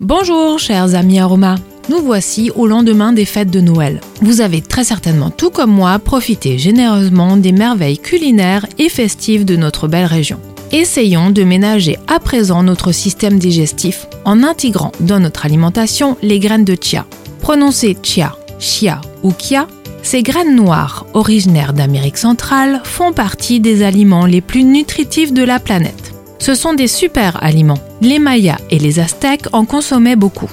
Bonjour chers amis aromas, nous voici au lendemain des fêtes de Noël. Vous avez très certainement, tout comme moi, profité généreusement des merveilles culinaires et festives de notre belle région. Essayons de ménager à présent notre système digestif en intégrant dans notre alimentation les graines de chia. Prononcées chia, chia ou kia, ces graines noires, originaires d'Amérique centrale, font partie des aliments les plus nutritifs de la planète. Ce sont des super aliments. Les Mayas et les Aztèques en consommaient beaucoup.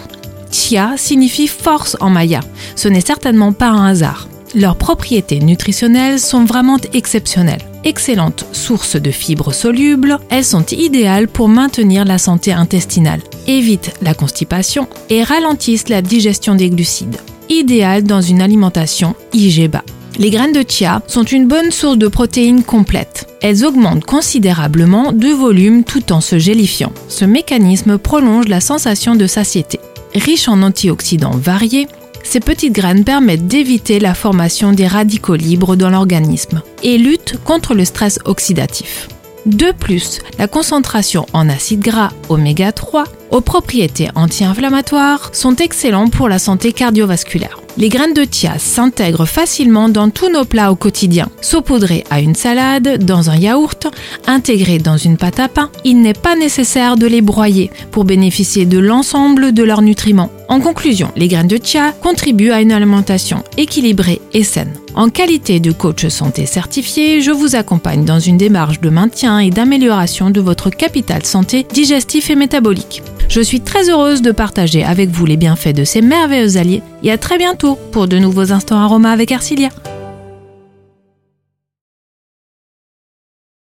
Chia signifie force en maya. Ce n'est certainement pas un hasard. Leurs propriétés nutritionnelles sont vraiment exceptionnelles. Excellentes sources de fibres solubles, elles sont idéales pour maintenir la santé intestinale, évitent la constipation et ralentissent la digestion des glucides. Idéales dans une alimentation IGBA. Les graines de chia sont une bonne source de protéines complètes. Elles augmentent considérablement de volume tout en se gélifiant. Ce mécanisme prolonge la sensation de satiété. Riches en antioxydants variés, ces petites graines permettent d'éviter la formation des radicaux libres dans l'organisme et luttent contre le stress oxydatif. De plus, la concentration en acides gras oméga 3 aux propriétés anti-inflammatoires sont excellents pour la santé cardiovasculaire. Les graines de chia s'intègrent facilement dans tous nos plats au quotidien. Saupoudrées à une salade, dans un yaourt, intégrées dans une pâte à pain, il n'est pas nécessaire de les broyer pour bénéficier de l'ensemble de leurs nutriments. En conclusion, les graines de chia contribuent à une alimentation équilibrée et saine. En qualité de coach santé certifié, je vous accompagne dans une démarche de maintien et d'amélioration de votre capital santé digestif et métabolique. Je suis très heureuse de partager avec vous les bienfaits de ces merveilleux alliés et à très bientôt pour de nouveaux instants aromas avec Arcilia.